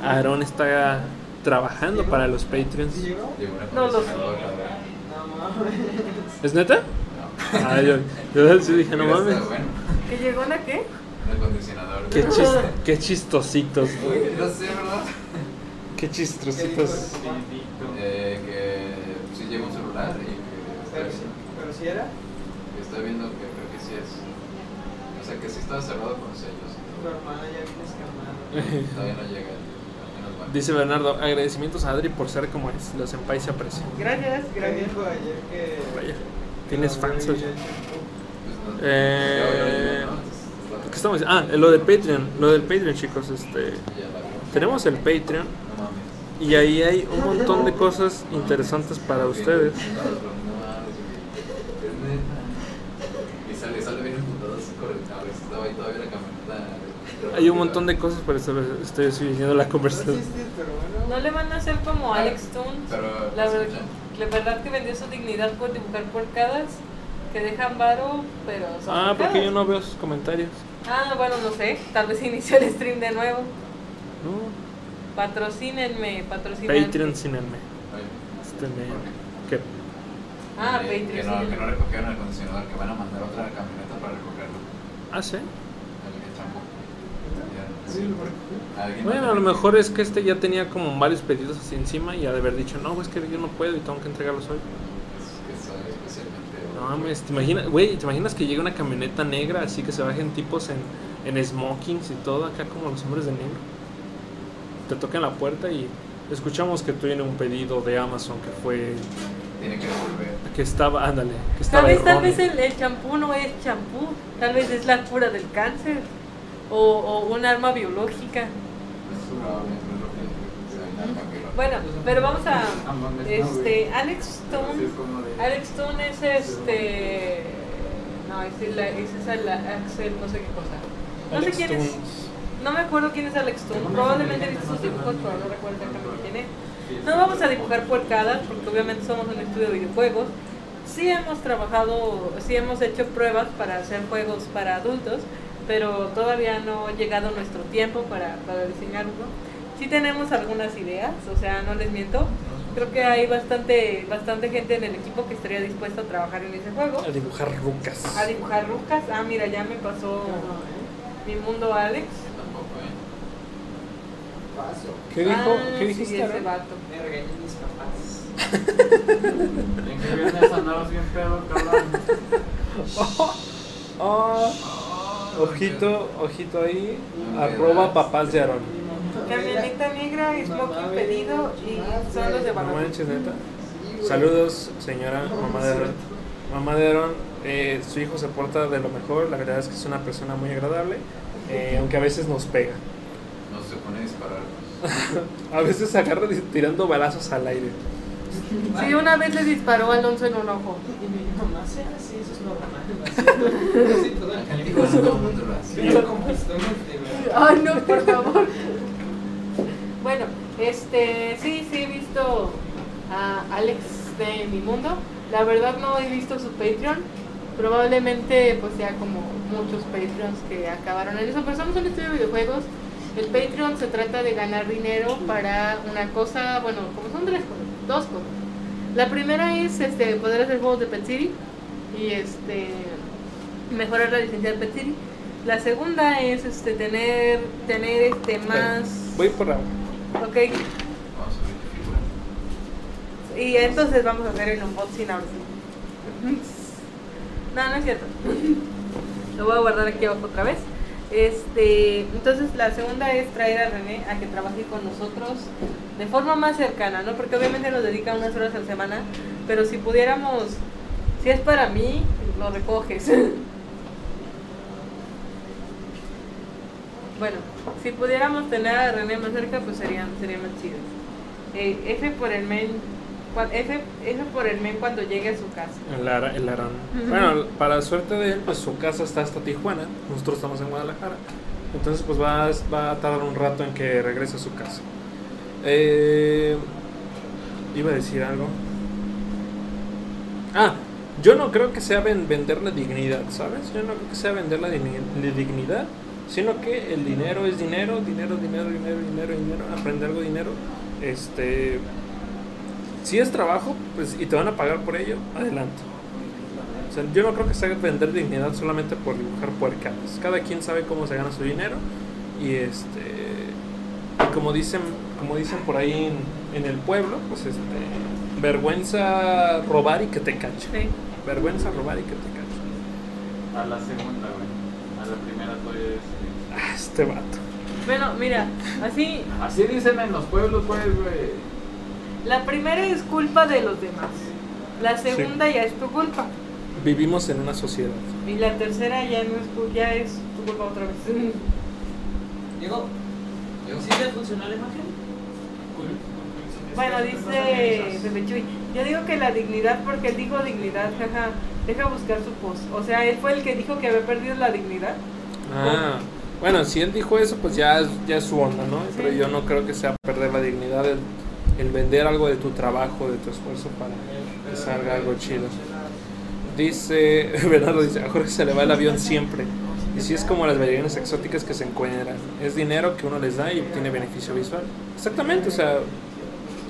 Aaron está trabajando para los Patreons. Una No lo sé. ¿Es neta? Ah, yo, yo sí dije no mames. ¿Que llegó la qué? Un acondicionador. Qué, chis- qué chistositos, güey. No sé, ¿verdad? qué chistositos. Eh, que sí lleva un celular y que estoy, Pero si era, estoy viendo que creo que sí es. O sea, que sí estaba cerrado con sellos. tu hermana ya viene escamada. Todavía no llega. Dice Bernardo, agradecimientos a Adri por ser como es. Los senpai se aprecian. Gracias, gracias. dijo ayer que. Vaya, tienes fans. Eh, ¿Qué estamos diciendo? Ah, lo del Patreon. Lo del Patreon, chicos. Este, tenemos el Patreon y ahí hay un montón de cosas interesantes para ustedes. No mames, es neta. Y sale, sale bien emputado así con el cable. Estaba ahí todavía la camioneta. Hay un montón de cosas para eso. Estoy siguiendo la No conversación. existe, pero bueno. No le van a hacer como Alex Toons. Pero, La, ver- escucha. la verdad que vendió su dignidad por dibujar porcadas que dejan varo, pero son Ah, porque porcadas. yo no veo sus comentarios. Ah, bueno, no sé. Tal vez inició el stream de nuevo. No. Patrocínenme, patrocínenme. Patreon sin el me. Oye, Este me. ¿por qué? Ah, Eh, Patreon. Que no, que no recogieron el acondicionador, que van a mandar otra camioneta para recogerlo. Ah, sí. El champú. Ya. Sí, lo recogí. Alguien Bueno, a lo mejor es que este ya tenía como varios pedidos así encima y ha de haber dicho, no, es que yo no puedo y tengo que entregarlos hoy. Es que soy especialmente. No mames, ¿te imaginas, güey, ¿te imaginas que llegue una camioneta negra así que se bajen tipos en, en smokings y todo acá como los hombres de negro? Te tocan la puerta y escuchamos que tiene un pedido de Amazon que fue, Tiene que devolver. que estaba, ándale, que Tal estaba vez, tal vez el, el champú no es champú, tal vez es la cura del cáncer o, o un arma biológica. Bueno, pero vamos a este Alex Stone. Alex Stone es este no, es, la, es el Axel no sé qué cosa. No Alex sé quién es. No me acuerdo quién es Alex Stone. Probablemente he visto sus dibujos, pero no recuerdo exactamente quién es. No vamos a dibujar puercadas porque obviamente somos un estudio de videojuegos. Sí hemos trabajado, sí hemos hecho pruebas para hacer juegos para adultos, pero todavía no ha llegado nuestro tiempo para, para diseñar uno. Sí tenemos algunas ideas, o sea, no les miento. Creo que hay bastante, bastante gente en el equipo que estaría dispuesta a trabajar en ese juego. A dibujar rucas. A dibujar rucas. Ah, mira, ya me pasó mi mundo Alex. ¿eh? ¿Qué dijo? Ah, ¿Qué sí, dijiste? ese Aaron? vato. Me regañan mis papás. ¿En qué vienes andabas bien pedo, cabrón? Ah, ojito, ojito ahí. Arroba papás de Aaron. Camioneta negra, smoking pedido y son los de No Barra. manches, neta. Saludos, señora, mamá de Aaron. Mamá de Aaron, eh, su hijo se porta de lo mejor. La verdad es que es una persona muy agradable, eh, aunque a veces nos pega. No se pone a disparar. A veces agarra tirando balazos al aire. Sí, una vez le disparó a Alonso en un ojo. Y mi mamá, sea así, eso es normal. Así todo el no. Ay, no, por favor. Bueno, este, sí, sí he visto a Alex de Mi Mundo. La verdad no he visto su Patreon. Probablemente pues sea como muchos Patreons que acabaron en eso, pero somos un estudio de videojuegos. El Patreon se trata de ganar dinero para una cosa, bueno, como son tres cosas, dos cosas. La primera es este poder hacer juegos de Pet City y este mejorar la licencia de Pet City. La segunda es este tener tener este más Voy por agua. Ok, Vamos a ver qué figura. y entonces vamos a hacer el unboxing ahora sí. No, no es cierto. Lo voy a guardar aquí abajo otra vez. Este, entonces la segunda es traer a René a que trabaje con nosotros de forma más cercana, ¿no? Porque obviamente nos dedica unas horas a la semana, pero si pudiéramos, si es para mí, lo recoges. Bueno, si pudiéramos tener a René más cerca, pues sería, sería más chido. Eh, F por el men, F, F por el men cuando llegue a su casa. El, Ara- el Arán. Bueno, para suerte de él, pues su casa está hasta Tijuana. Nosotros estamos en Guadalajara. Entonces, pues va, a- va a tardar un rato en que regrese a su casa. Eh, iba a decir algo. Ah, yo no creo que sea ven- vender la dignidad, ¿sabes? Yo no creo que sea vender la, la dignidad, sino que el dinero es dinero, dinero, dinero, dinero, dinero, dinero, aprende algo dinero. Este, si es trabajo, pues y te van a pagar por ello, adelante. O sea, yo no creo que sea vender dignidad solamente por dibujar puercadas. Cada quien sabe cómo se gana su dinero y este y como dicen, como dicen por ahí en, en el pueblo, pues este vergüenza robar y que te cachen. Sí. Vergüenza robar y que te cachen. A la segunda, güey. A la primera todavía es. Ah, este vato. Bueno, mira, así, Así dicen en los pueblos, pues, güey. La primera es culpa de los demás. La segunda ya es tu culpa. Vivimos en una sociedad. Y la tercera ya no es tu, ya es tu culpa otra vez. Diego, ¿sí le funcionó la imagen? Bueno, dice Pepe Chuy, yo digo que la dignidad, porque él dijo dignidad, jaja, deja buscar su post. O sea, él fue el que dijo que había perdido la dignidad. Ah, bueno, si él dijo eso, pues ya es, ya es su onda, ¿no? Sí. Pero yo no creo que sea perder la dignidad el vender algo de tu trabajo, de tu esfuerzo para que salga algo chido. Dice, Bernardo dice, a Jorge se le va el avión siempre. Y si es como las bailarinas exóticas que se encuentran. Es dinero que uno les da y obtiene beneficio visual. Exactamente, o sea,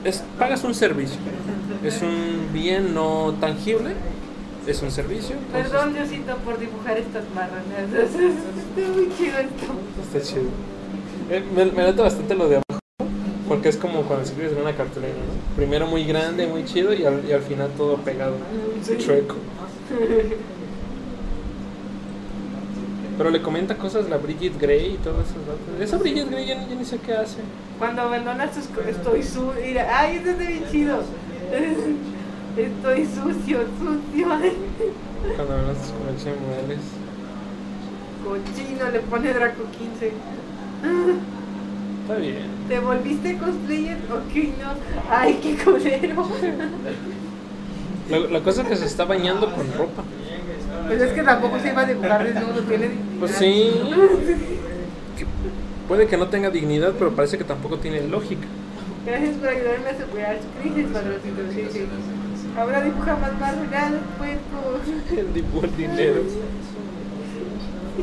es, pagas un servicio. Es un bien no tangible, es un servicio. entonces- Perdón, Diosito, por dibujar estas marranas. Está muy chido esto. Está chido. Eh, me, me bastante lo de abajo, porque es como cuando escribes en una cartulina, ¿no? Primero muy grande, muy chido, y al, y al final todo pegado, chueco. Pero le comenta cosas la Bridget Grey y todas esas datos. Esa Bridget Grey yo, ni- yo ni sé qué hace. Cuando abandonas tus estoy sucio. Ay, este está bien chido. Estoy sucio, sucio. Cuando de tus colecciones modales. Cochino, le pone Draco 15. Está bien. ¿Te volviste cosplayer? Ok, no. Ay, qué culero. La, la cosa es que se está bañando con ropa. Pues es que tampoco se iba a dibujar desnudo, tiene Pues sí. Que puede que no tenga dignidad, pero parece que tampoco tiene lógica. Gracias por ayudarme a superar su crisis, padrocito. Sí, sí. Ahora dibuja más más regalos, puerco. El dibujo el dinero.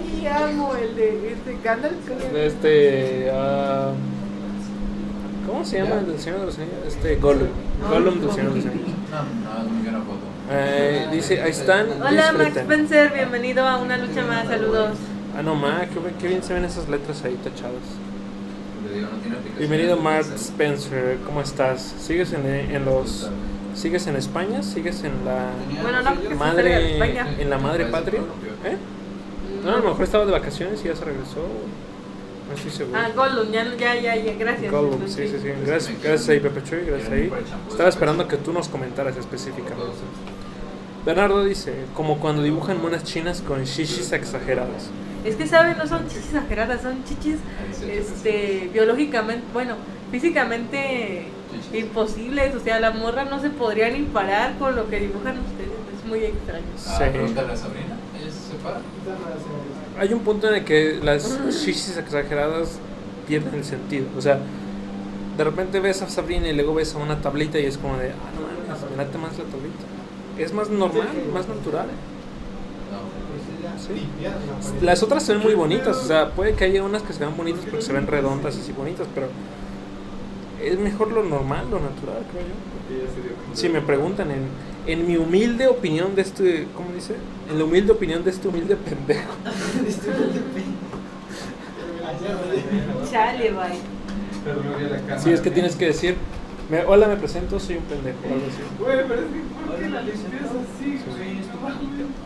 Sí, amo el de este Gandalf. ¿cómo se llama? De este. ah, ¿Cómo se llama el del Señor de los Anillos? Este Gollum. Gollum del Señor de los Anillos. No, no, muy buena foto. Eh, dice, ahí están. Hola Max. Spencer, bienvenido a una lucha más, saludos. Ah, no, ma, qué, bien- qué bien se ven esas letras ahí tachadas. Bienvenido Mark Spencer, ¿cómo estás? ¿Sigues en, en los. ¿Sigues en España? ¿Sigues en la Bueno, no, madre. en la madre patria? ¿Eh? No, a lo mejor estaba de vacaciones y ya se regresó. No estoy seguro. Ah, Gollum, ya, ya, ya, ya, gracias. Gollum, sí, sí, sí. Gracias, gracias ahí, Pepe Chuy, gracias ahí. Estaba esperando que tú nos comentaras específicamente. Bernardo dice, como cuando dibujan monas chinas con shishis exageradas. Es que, ¿saben? No son chichis exageradas, son chichis este, biológicamente, bueno, físicamente imposibles. O sea, la morra no se podría ni parar con lo que dibujan ustedes. Es muy extraño. Ah, Sí. pregúntale Hay un punto en el que las shishis exageradas pierden el sentido. O sea, de repente ves a Sabrina y luego ves a una tablita y es como de, ah, no mames, me late más la tablita. Es más normal, más natural. Sí. Las otras se ven muy bonitas, o sea, puede que haya unas que se vean bonitas porque se ven redondas y así bonitas, pero es mejor lo normal, lo natural, creo yo. Si me preguntan, en, en mi humilde opinión de este, ¿cómo dice? En la humilde opinión de este humilde pendejo. Chale, bye. Sí, es que tienes que decir, me- hola, me presento, soy un pendejo, o algo así. Güey, pero es que ¿por qué la limpieza así, güey?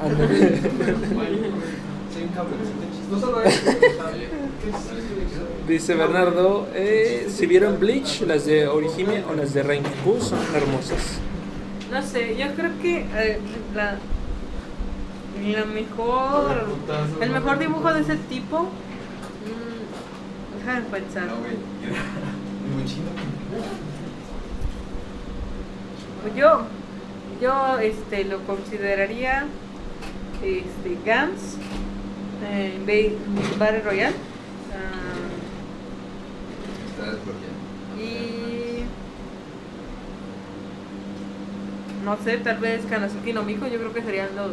Ándale. Soy un cabroncito No solo eso, ¿qué Dice Bernardo, eh, si vieron Bleach, las de Orihime o las de Renkiku son hermosas. No sé, yo creo que eh, la, la mejor, el mejor dibujo de ese tipo, mm, déjame pensar. No, güey. Pues Yo, yo este, lo consideraría este, Gans, eh, Ba- Battle Royale. ah, Está desbloqueado. y. No sé, tal vez Kanazuki no Mijo, yo creo que serían los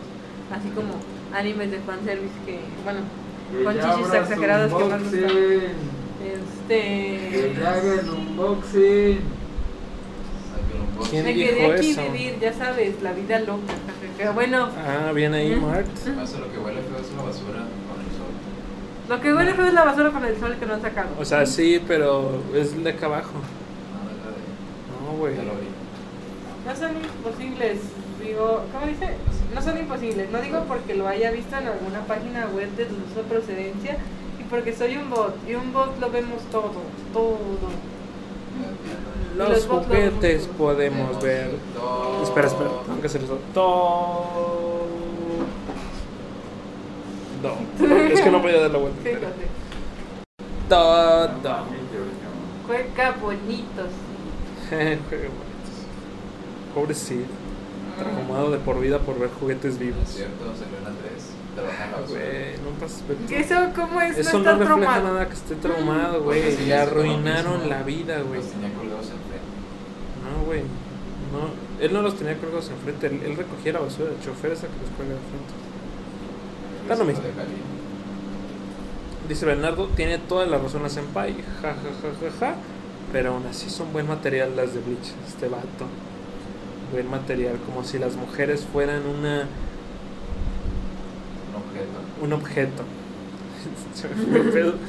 así como animes de fanservice que, bueno, con chichis exageradas que más gustan. Este. hagan unboxing. ¿Quién Me dijo quedé aquí eso? vivir, ya sabes, la vida loca. Bueno, Ah, bien ahí. Mart. Pasa lo que huele feo es una basura con el sol. lo que huele feo es la basura con el sol que no han sacado. O sea, sí, pero es de acá abajo. De. No, güey. No son imposibles, digo, ¿cómo dice? No son imposibles, no digo porque lo haya visto en alguna página web de dudosa procedencia y porque soy un bot y un bot lo vemos todo, todo. Los los lo- juguetes podemos ver. Todo. Espera, espera, tengo que hacer eso. Todo. No, es que no podía dar la vuelta. Sí. Todo. Juega bonitos. Pobre Sid, traumado de por vida por ver juguetes Es vivos. cierto, salió en la 3. Trabaja en la basura. Güey, no pases ¿Qué Eso, ¿cómo es? Eso no no está refleja traumado. nada que esté traumado, Porque güey. Le es arruinaron la vida, güey. Los tenía colgados enfrente. No, güey. No, él no los tenía colgados enfrente. Él, él recogía la basura. El chofer es el que los cuelga enfrente. Da lo mismo. Dice Bernardo, tiene todas las razón la senpai. Ja, ja, ja, ja, ja. Pero aún así son buen material las de Bleach. Este vato. Buen material. Como si las mujeres fueran una, Un objeto. un.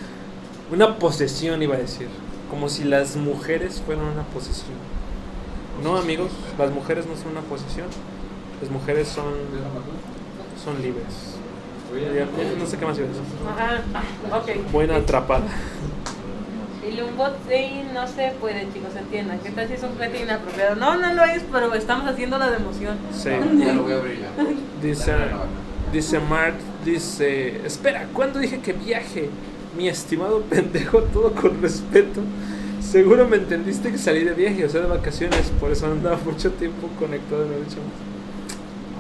Una posesión, iba a decir. Como si las mujeres fueran una posesión. No, amigos, las mujeres no son una posesión. Las mujeres son, son libres. Ya, No sé qué más iba a decir. Ajá, ok. Buena atrapada. Y un bot sí, no se puede, chicos, entiendan. ¿Qué tal si es un juguete inapropiado? No, no lo es, pero estamos haciendo la de emoción. Sí. Ya lo voy a abrir ya. Dice, dice Mark, dice, espera, ¿cuándo dije que viaje? Mi estimado pendejo, todo con respeto. Seguro me entendiste que salí de viaje, o sea, de vacaciones, por eso andaba mucho tiempo conectado en el hecho.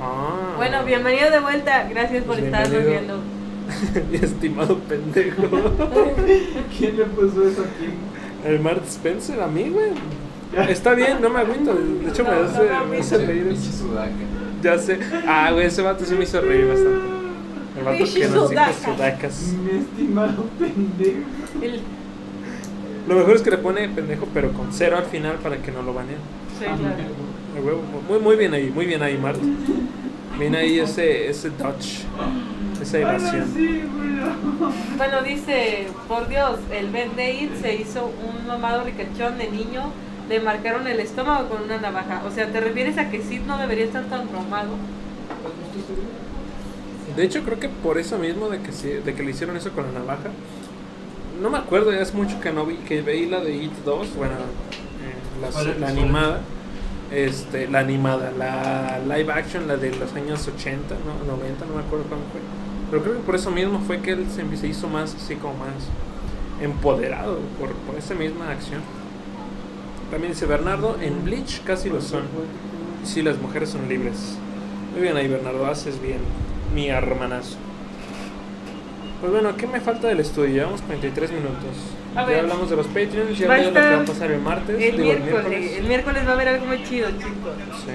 Ah. Bueno, bienvenido de vuelta. Gracias por Pues estarnos bienvenido. viendo. Mi estimado pendejo. ¿Quién le puso eso aquí? El Mark Spencer, a mí, güey. Está bien, no me agüito. De hecho, me hace, no, no, me hace reír. Ya sé. Ah, güey, ese vato sí me hizo reír bastante. El vato que nos dijo sudaca. sudacas. Mi estimado pendejo. El- Lo mejor es que le pone pendejo, pero con cero al final para que no lo baneen. sí, claro. Muy, muy bien ahí, muy bien ahí, Mart. Bien ahí ese, ese dodge, esa evasión. Bueno, dice, por Dios, el Ben It se hizo un mamado ricachón de niño. Le marcaron el estómago con una navaja. O sea, ¿te refieres a que Sid no debería estar tan traumado? De hecho, creo que por eso mismo de que, de que le hicieron eso con la navaja. No me acuerdo, ya es mucho que no vi, que veí la de It 2, bueno, eh, la, la animada. Este, la animada, la live action, la de los años 80, ¿no? 90, no me acuerdo cuándo fue. Pero creo que por eso mismo fue que él se, se hizo más así como más empoderado por, por esa misma acción. También dice Bernardo, en Bleach casi lo son. Y sí, las mujeres son libres. Muy bien ahí Bernardo, haces bien, mi hermanazo. Pues bueno, ¿qué me falta del estudio? Llevamos 43 minutos. A ya ver. hablamos de los Patreons, ya de lo que va a pasar el martes. El digo, miércoles. El miércoles va a haber algo muy chido, chicos. Sí.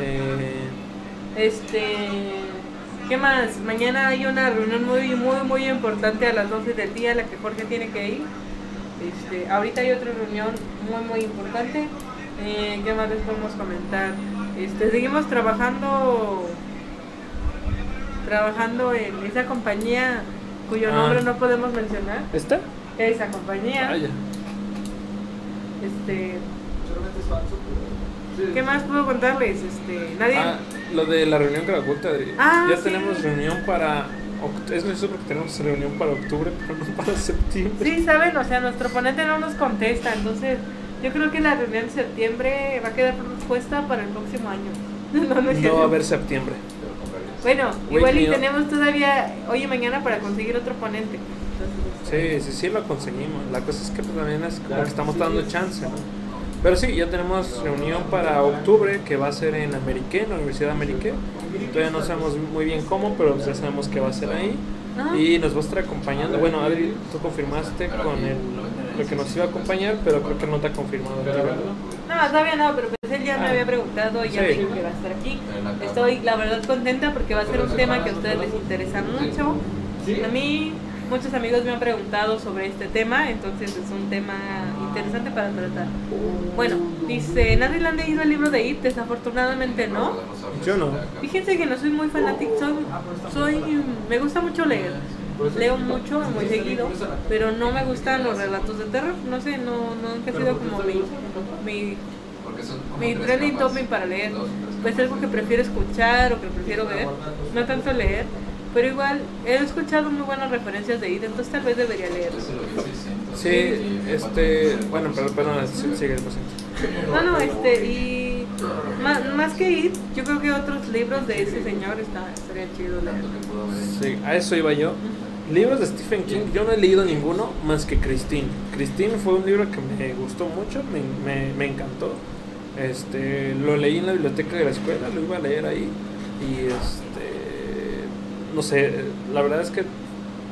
eh, Este. ¿Qué más? Mañana hay una reunión muy, muy, muy importante a las 12 del día a la que Jorge tiene que ir. Este, ahorita hay otra reunión muy, muy importante. Eh, ¿Qué más les podemos comentar? Este, seguimos trabajando trabajando en esa compañía cuyo Ah. nombre no podemos mencionar. ¿Esta? Esa compañía. Vaya. Este, Seguramente es falso, pero. ¿Qué más puedo contarles? Este, nadie. Ah, lo de la reunión que la oculta. Adri. Ah, ya sí. tenemos reunión para. Es gracioso porque tenemos reunión para octubre, pero no para septiembre. Sí, saben, o sea, nuestro ponente no nos contesta, entonces yo creo que la reunión de septiembre va a quedar puesta para el próximo año. No, no es No cierto. va a haber septiembre. Bueno, Wait, igual y tenemos todavía hoy y mañana para conseguir otro ponente. Entonces, Sí, sí, sí lo conseguimos. La cosa es que pues, también es como que estamos dando chance, ¿no? Pero sí, ya tenemos reunión para octubre que va a ser en Ameriqué, en la Universidad de Ameriqué. Todavía no sabemos muy bien cómo, pero ya sabemos que va a ser ahí. Ajá. Y nos va a estar acompañando. Bueno, Adri, tú confirmaste con el, lo que nos iba a acompañar, pero creo que no te ha confirmado. No, todavía no, pero pues él ya me Ah. había preguntado y ya Sí. dijo que va a estar aquí. Estoy, la verdad, contenta porque va a ser un tema que a ustedes les interesa mucho. A mí, muchos amigos me han preguntado sobre este tema, entonces es un tema interesante para tratar. Bueno, dice, ¿nadie le han leído el libro de It? Desafortunadamente no. Yo no. Fíjense que no soy muy fanático, soy, soy, me gusta mucho leer. Leo mucho, muy seguido, pero no me gustan los relatos de terror. No sé, no, no nunca ha sido como mi, mi mi trending topic para leer pues algo que prefiero escuchar o que prefiero ver no tanto leer Pero igual, he escuchado muy buenas referencias de Id, entonces tal vez debería leerlo. Eso es lo que 600. Sí, este. Bueno, pero perdón, sí, sigue, siento. No, no, este, y más, más que Id, yo creo que otros libros de ese señor está, estaría chido leer. Sí, a eso iba yo. Libros de Stephen King, yo no he leído ninguno más que Christine. Christine fue un libro que me gustó mucho, me, me, me encantó. Este, lo leí en la biblioteca de la escuela, lo iba a leer ahí. Y este, no sé, la verdad es que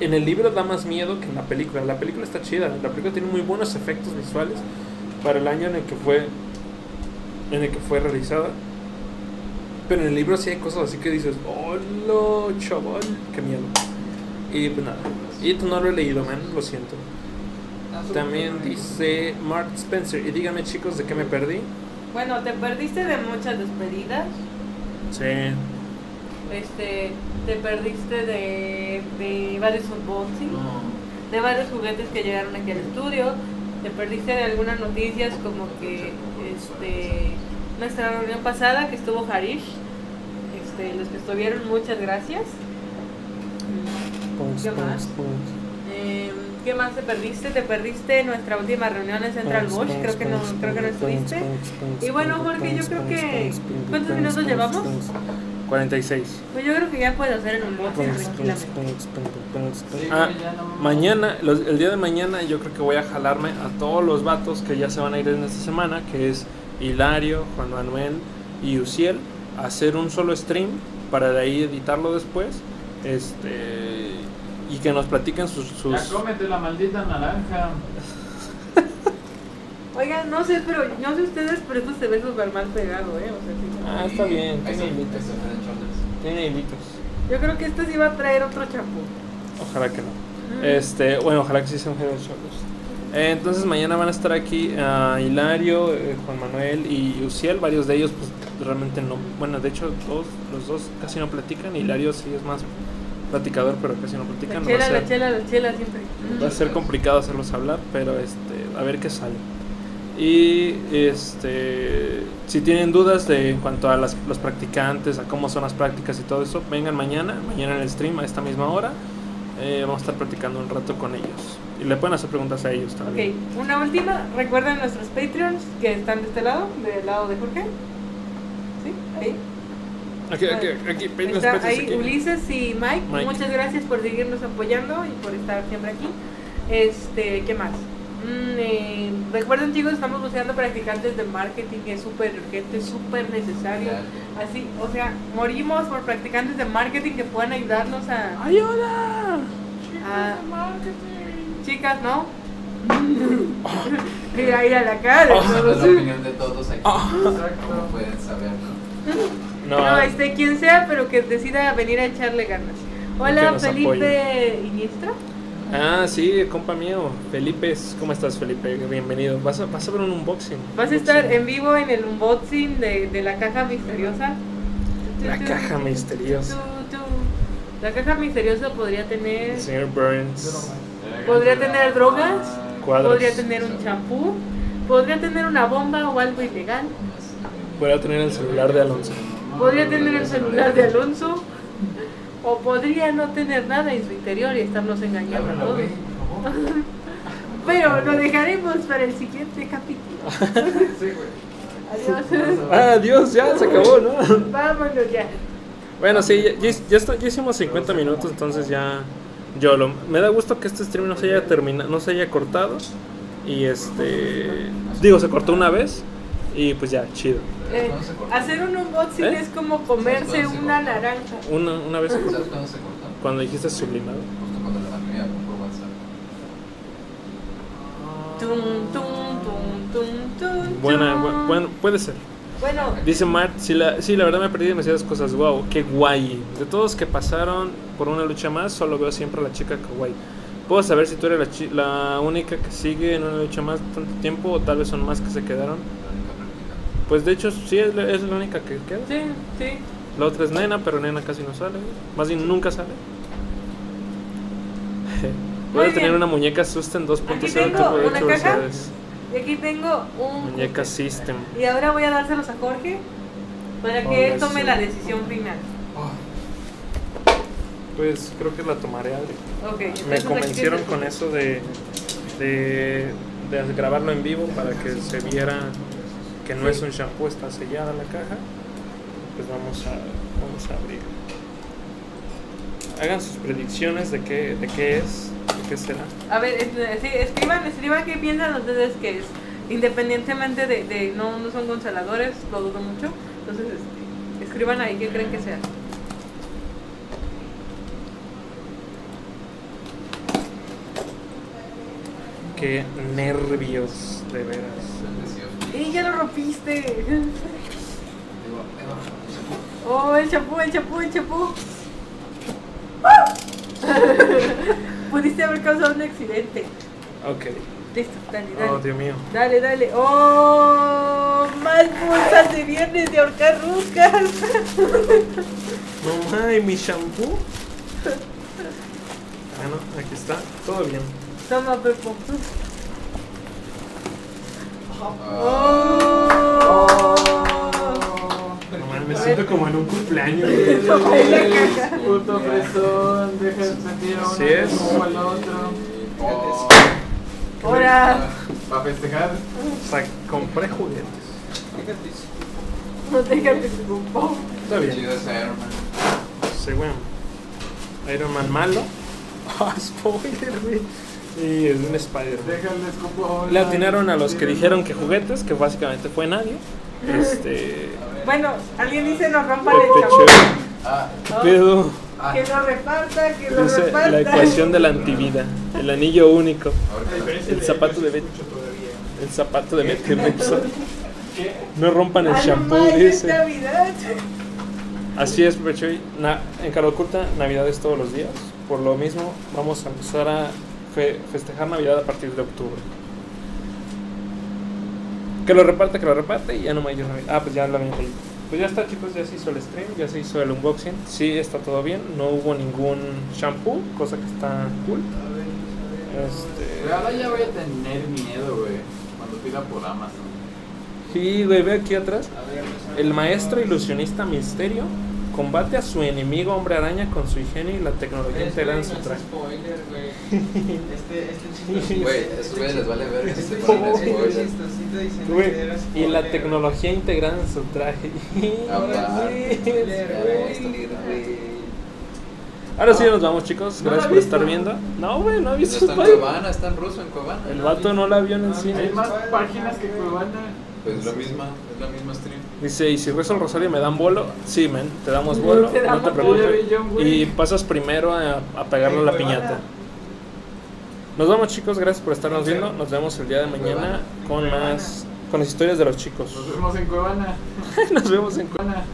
en el libro da más miedo que en la película. La película está chida, la película tiene muy buenos efectos visuales para el año en el que fue, en el que fue realizada. Pero en el libro sí hay cosas así que dices, hola chaval, qué miedo. Y pues nada, y tú no lo he leído, man, lo siento. También dice Mark Spencer, y díganme chicos de qué me perdí. Bueno, te perdiste de muchas despedidas. Sí. Este, te perdiste de, de varios unboxing, de varios juguetes que llegaron aquí al estudio. Te perdiste de algunas noticias como que este nuestra reunión pasada que estuvo Harish. Este, los que estuvieron, muchas gracias. ¿Qué más? Eh, ¿Qué más te perdiste? Te perdiste nuestra última reunión en Central Bosch, creo que no, creo que no estuviste. Y bueno, Jorge, yo creo que ¿cuántos minutos llevamos? 46. Pues yo creo que ya puedes hacer el unboxing tranquilamente. Ah, mañana, los- el día de mañana yo creo que voy a jalarme a todos los vatos que ya se van a ir en esta semana, que es Hilario, Juan Manuel y Uciel, a hacer un solo stream para de ahí editarlo después. Este y que nos platiquen sus, sus Ya cómete la maldita naranja. Oigan, no sé, pero no sé ustedes, pero esto se ve súper mal pegado, ¿eh? O sea, sí. Ah, está bien, tiene hilitos. Tiene hilitos. Yo creo que este sí va a traer otro champú. Ojalá que no. Este, bueno, ojalá que sí sea un Head. Eh, entonces mañana van a estar aquí ah, Hilario, eh, Juan Manuel y Uciel, varios de ellos pues realmente no, bueno de hecho todos los dos casi no platican, Hilario sí es más platicador pero casi no La platican, va a chela, ser, la chela, la chela siempre. va a ser complicado hacerlos hablar, pero este, a ver qué sale. Y este, si tienen dudas de en cuanto a las, los practicantes, a cómo son las prácticas y todo eso, vengan mañana, mañana en el stream a esta misma hora. Eh, vamos a estar practicando un rato con ellos. Y le pueden hacer preguntas a ellos Ok, también. una última. Recuerden nuestros Patreons que están de este lado, del lado de Jorge. ¿Sí? Ahí. Aquí, aquí, aquí, está, ahí aquí. Ulises y Mike. Mike. Muchas gracias por seguirnos apoyando y por estar siempre aquí. Este, ¿qué más? Mm, eh, recuerden chicos, estamos buscando practicantes de marketing, es súper urgente, es súper necesario. Así, o sea, morimos por practicantes de marketing que puedan ayudarnos a... ¡Ayuda! a- chicas, ¿no? Mira ahí a la cara todos. la opinión de todos aquí. Ah. Como pueden saber, ¿no? No, No, este, quien sea, pero que decida venir a echarle ganas. Hola, Felipe Iniestra. Ah, sí, compa mío. Felipe, ¿cómo estás, Felipe? Bienvenido. Vas a, vas a ver un unboxing. Vas a estar en vivo en el unboxing de, de la caja misteriosa. La caja misteriosa. La caja misteriosa podría tener El señor Burns. podría tener drogas, Cuadros. podría tener un champú, podría tener una bomba o algo ilegal, Voy a tener el celular de Alonso. podría tener el celular de Alonso o podría no tener nada en su interior y estarnos engañando a todos. Pero lo dejaremos para el siguiente capítulo. Adiós. Ah, Dios, ya se acabó, ¿no? Vámonos ya. Bueno, sí, ya, ya- ya está- ya hicimos 50 minutos, entonces ya. Yo lo, me da gusto que este stream no se haya terminado, no se haya cortado. Y este. Digo, se cortó una vez. Y pues ya, chido. Eh, hacer un unboxing ¿Eh? es como comerse una naranja. Una, una vez ¿Sabes cuándo se cortó? cuando dijiste sublimado. Justo cuando la por WhatsApp. Tum, tum, tum, tum, tum, Buena, bu- bueno, puede ser. Bueno, Dice Mart, sí la, sí, la verdad me perdí demasiadas cosas. Wow, qué guay. De todos que pasaron por una lucha más, solo veo siempre a la chica kawaii. ¿Puedo saber si tú eres la, chi- la única que sigue en una lucha más tanto tiempo o tal vez son más que se quedaron? Pues de hecho sí es, la- es la única que queda. sí, sí. La otra es Nena, pero Nena casi no sale. Más bien nunca sale. Voy a tener una muñeca Susten 2.0 Aquí que tengo una caja. Y aquí tengo un. Muñeca System. Y ahora voy a dárselos a Jorge para que él tome la decisión final. Pues creo que la tomaré, Adri. Ok, Me convencieron con eso de, de, de grabarlo en vivo para que se viera que no es un shampoo, está sellada la caja. Pues vamos a, vamos a abrir. Hagan sus predicciones de qué, de qué es, de qué será. A ver, es- sí, escriban, escriban qué piensan ustedes que es. Independientemente de, de no, no son consoladores, lo dudo mucho. Entonces, este, escriban ahí qué creen que sea. Qué nervios, de veras. ¡Y ya lo rompiste! ¡Oh, el champú, el champú, el champú! Pudiste haber causado un accidente. Ok. Listo, dale, dale. Oh, Dios mío. Dale, dale. ¡Oh! Más bolsas de viernes de ahorcar ruscas. No mames, mi shampoo. Ah, no, aquí está. Todo bien. Toma, Pepo. ¡Oh! No me siento como en un cumpleaños. Puto fresón, deja de sentir a uno Sí es. como al otro. oh. Ahora. Para festejar. O sea, compré juguetes. No déjate preocupar. Está bien. Chido ese Iron Man. Sí, bueno. Iron Man malo. Ah, spoiler, güey. Y es un Spider-Man. Le atinaron a los que dijeron que juguetes, que básicamente fue nadie. Este. Bueno, alguien dice no rompan el Pepe champú. Chévere. Ah, ¿Qué pedo? ah. Que lo reparta, que lo Dice reparta. la ecuación de la antivida. El anillo único. Ahorita. El zapato de Betty. El zapato de Betty Ripson. No rompan el shampoo, dice. Así es, Pechoy. Na- en Cara Oculta, Navidad es todos los días. Por lo mismo, vamos a empezar a fe- festejar Navidad a partir de octubre. Que lo reparte, que lo reparte y ya no me Navidad. Ah, pues ya lo habían leído. Pues ya está, chicos, ya se hizo el stream, ya se hizo el unboxing. Sí, está todo bien. No hubo ningún shampoo, cosa que está cool. Este. Pero ahora ya voy a tener miedo, güey. Cuando pida por Amazon. Sí, güey, ve aquí atrás. El maestro ilusionista Misterio combate a su enemigo hombre araña con su ingenio y la tecnología integrada en su traje. Spoiler, güey. Este, este. Güey, a esos güeyes les vale ver. Este spoiler. y la tecnología integrada en su traje. Ahora sí nos vamos, chicos. ¿No Gracias por estar viendo. No, güey, no ha visto está en Cuevana, está en ruso en Cuevana. El vato no la vio en el Hay cine. más páginas que Cuevana. Pues la misma, es la misma stream. Dice, y si rezo el rosario me dan bolo. Sí, men, te damos bolo. Te No te preocupes. Y pasas primero a, a pegarle a la piñata. Nos vemos, chicos. Gracias por estarnos viendo. Nos vemos el día de mañana con más. Con las historias de los chicos. Nos vemos en Cuevana. Nos vemos en. Cuevana.